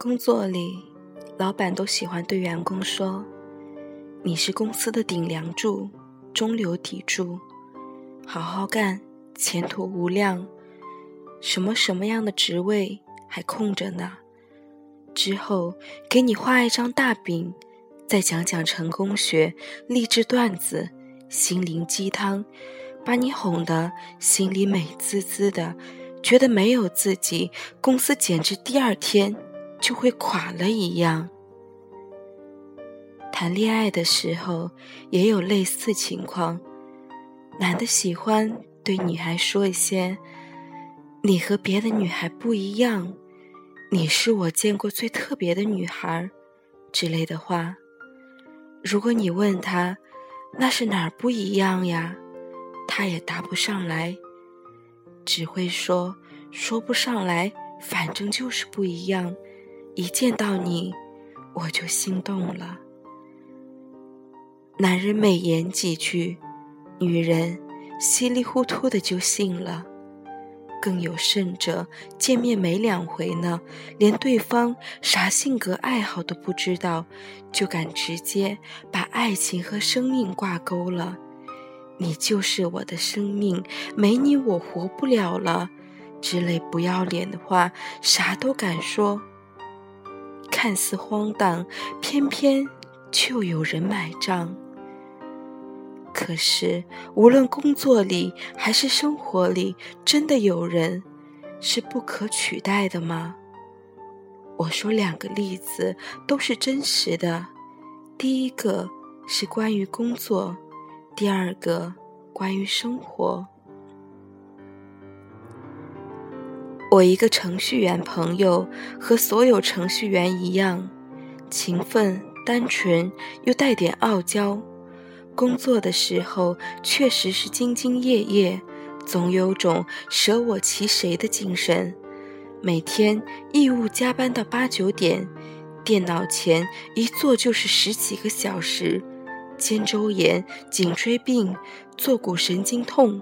工作里，老板都喜欢对员工说：“你是公司的顶梁柱、中流砥柱，好好干，前途无量。什么什么样的职位还空着呢？之后给你画一张大饼，再讲讲成功学、励志段子、心灵鸡汤，把你哄得心里美滋滋的，觉得没有自己，公司简直第二天。”就会垮了一样。谈恋爱的时候也有类似情况，男的喜欢对女孩说一些“你和别的女孩不一样，你是我见过最特别的女孩”之类的话。如果你问他那是哪儿不一样呀，他也答不上来，只会说说不上来，反正就是不一样。一见到你，我就心动了。男人美言几句，女人稀里糊涂的就信了。更有甚者，见面没两回呢，连对方啥性格爱好都不知道，就敢直接把爱情和生命挂钩了。你就是我的生命，没你我活不了了，之类不要脸的话，啥都敢说。看似荒诞，偏偏就有人买账。可是，无论工作里还是生活里，真的有人是不可取代的吗？我说两个例子都是真实的。第一个是关于工作，第二个关于生活。我一个程序员朋友和所有程序员一样，勤奋、单纯又带点傲娇。工作的时候确实是兢兢业业，总有种舍我其谁的精神。每天义务加班到八九点，电脑前一坐就是十几个小时，肩周炎、颈椎病、坐骨神经痛。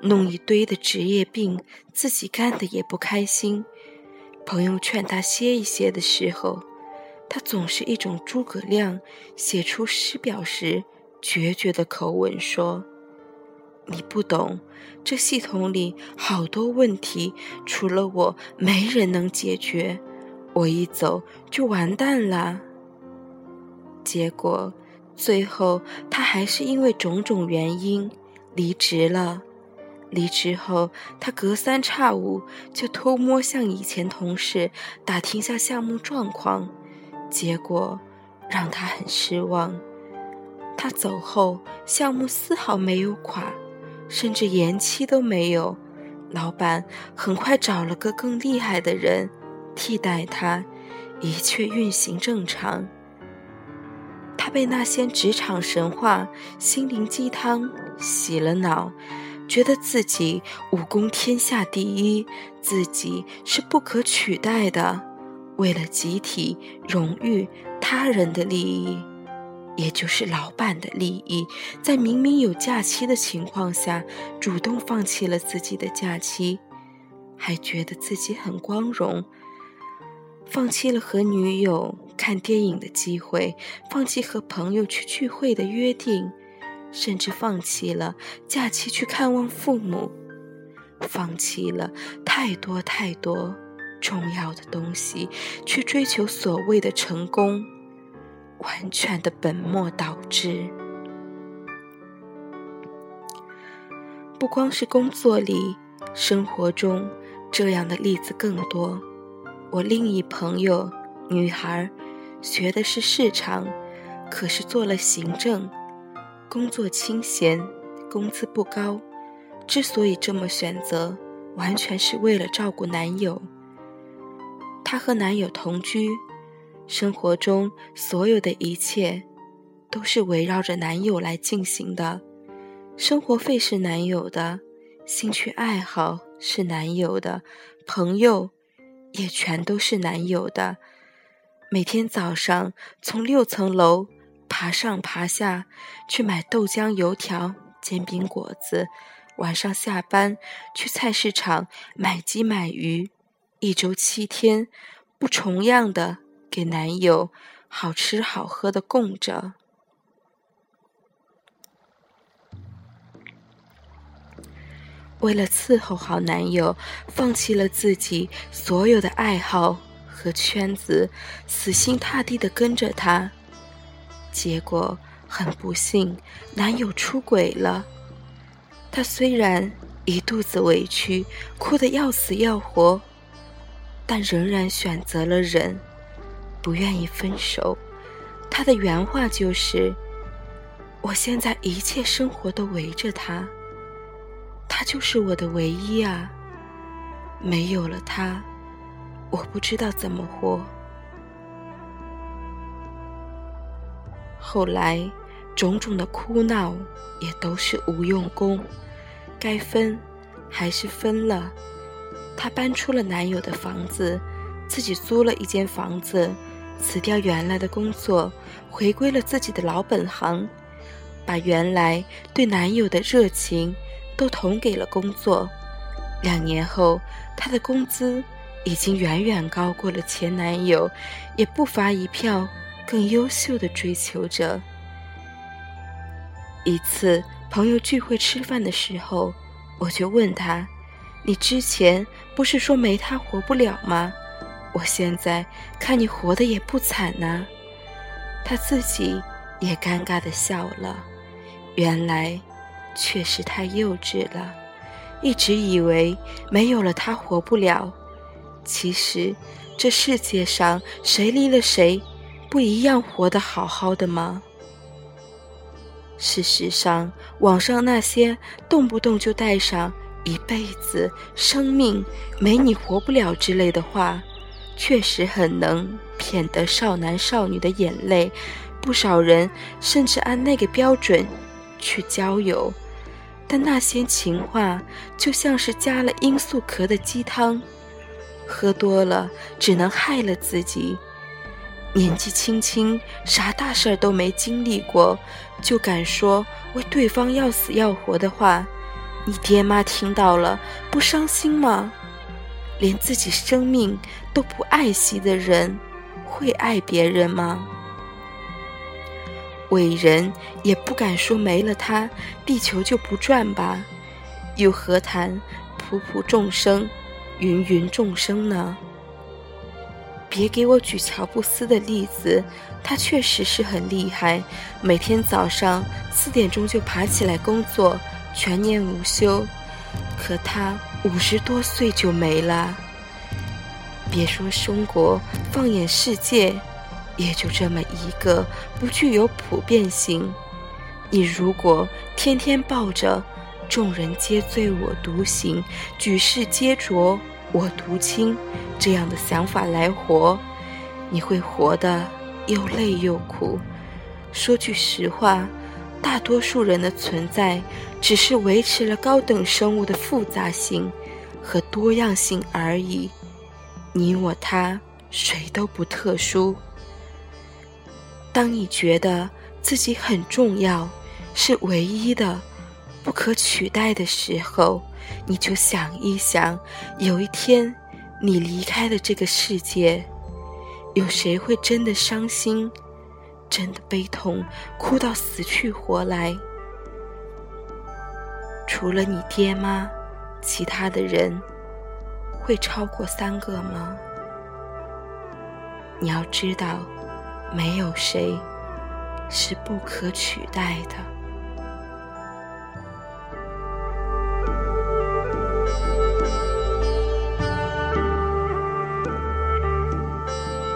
弄一堆的职业病，自己干的也不开心。朋友劝他歇一歇的时候，他总是一种诸葛亮写出诗表时决绝的口吻说：“你不懂，这系统里好多问题，除了我没人能解决。我一走就完蛋了。”结果最后他还是因为种种原因离职了。离职后，他隔三差五就偷摸向以前同事打听下项目状况，结果让他很失望。他走后，项目丝毫没有垮，甚至延期都没有。老板很快找了个更厉害的人替代他，一切运行正常。他被那些职场神话、心灵鸡汤洗了脑。觉得自己武功天下第一，自己是不可取代的。为了集体荣誉、他人的利益，也就是老板的利益，在明明有假期的情况下，主动放弃了自己的假期，还觉得自己很光荣。放弃了和女友看电影的机会，放弃和朋友去聚会的约定。甚至放弃了假期去看望父母，放弃了太多太多重要的东西，去追求所谓的成功，完全的本末倒置。不光是工作里，生活中这样的例子更多。我另一朋友，女孩，学的是市场，可是做了行政。工作清闲，工资不高，之所以这么选择，完全是为了照顾男友。她和男友同居，生活中所有的一切都是围绕着男友来进行的。生活费是男友的，兴趣爱好是男友的，朋友也全都是男友的。每天早上从六层楼。爬上爬下去买豆浆、油条、煎饼果子，晚上下班去菜市场买鸡买鱼，一周七天，不重样的给男友好吃好喝的供着。为了伺候好男友，放弃了自己所有的爱好和圈子，死心塌地的跟着他。结果很不幸，男友出轨了。她虽然一肚子委屈，哭得要死要活，但仍然选择了忍，不愿意分手。她的原话就是：“我现在一切生活都围着他。”他就是我的唯一啊！没有了他，我不知道怎么活。后来，种种的哭闹也都是无用功，该分还是分了。她搬出了男友的房子，自己租了一间房子，辞掉原来的工作，回归了自己的老本行，把原来对男友的热情。都投给了工作，两年后，她的工资已经远远高过了前男友，也不乏一票更优秀的追求者。一次朋友聚会吃饭的时候，我就问他：“你之前不是说没他活不了吗？我现在看你活得也不惨呐。”他自己也尴尬的笑了，原来。确实太幼稚了，一直以为没有了他活不了。其实，这世界上谁离了谁，不一样活得好好的吗？事实上，网上那些动不动就带上一辈子、生命没你活不了之类的话，确实很能骗得少男少女的眼泪。不少人甚至按那个标准去交友。但那些情话就像是加了罂粟壳的鸡汤，喝多了只能害了自己。年纪轻轻，啥大事儿都没经历过，就敢说为对方要死要活的话，你爹妈听到了不伤心吗？连自己生命都不爱惜的人，会爱别人吗？伟人也不敢说没了他，地球就不转吧？又何谈普普众生、芸芸众生呢？别给我举乔布斯的例子，他确实是很厉害，每天早上四点钟就爬起来工作，全年无休。可他五十多岁就没了。别说中国，放眼世界。也就这么一个，不具有普遍性。你如果天天抱着“众人皆醉我独醒，举世皆浊我独清”这样的想法来活，你会活得又累又苦。说句实话，大多数人的存在，只是维持了高等生物的复杂性和多样性而已。你我他，谁都不特殊。当你觉得自己很重要，是唯一的、不可取代的时候，你就想一想：有一天你离开了这个世界，有谁会真的伤心、真的悲痛、哭到死去活来？除了你爹妈，其他的人会超过三个吗？你要知道。没有谁是不可取代的。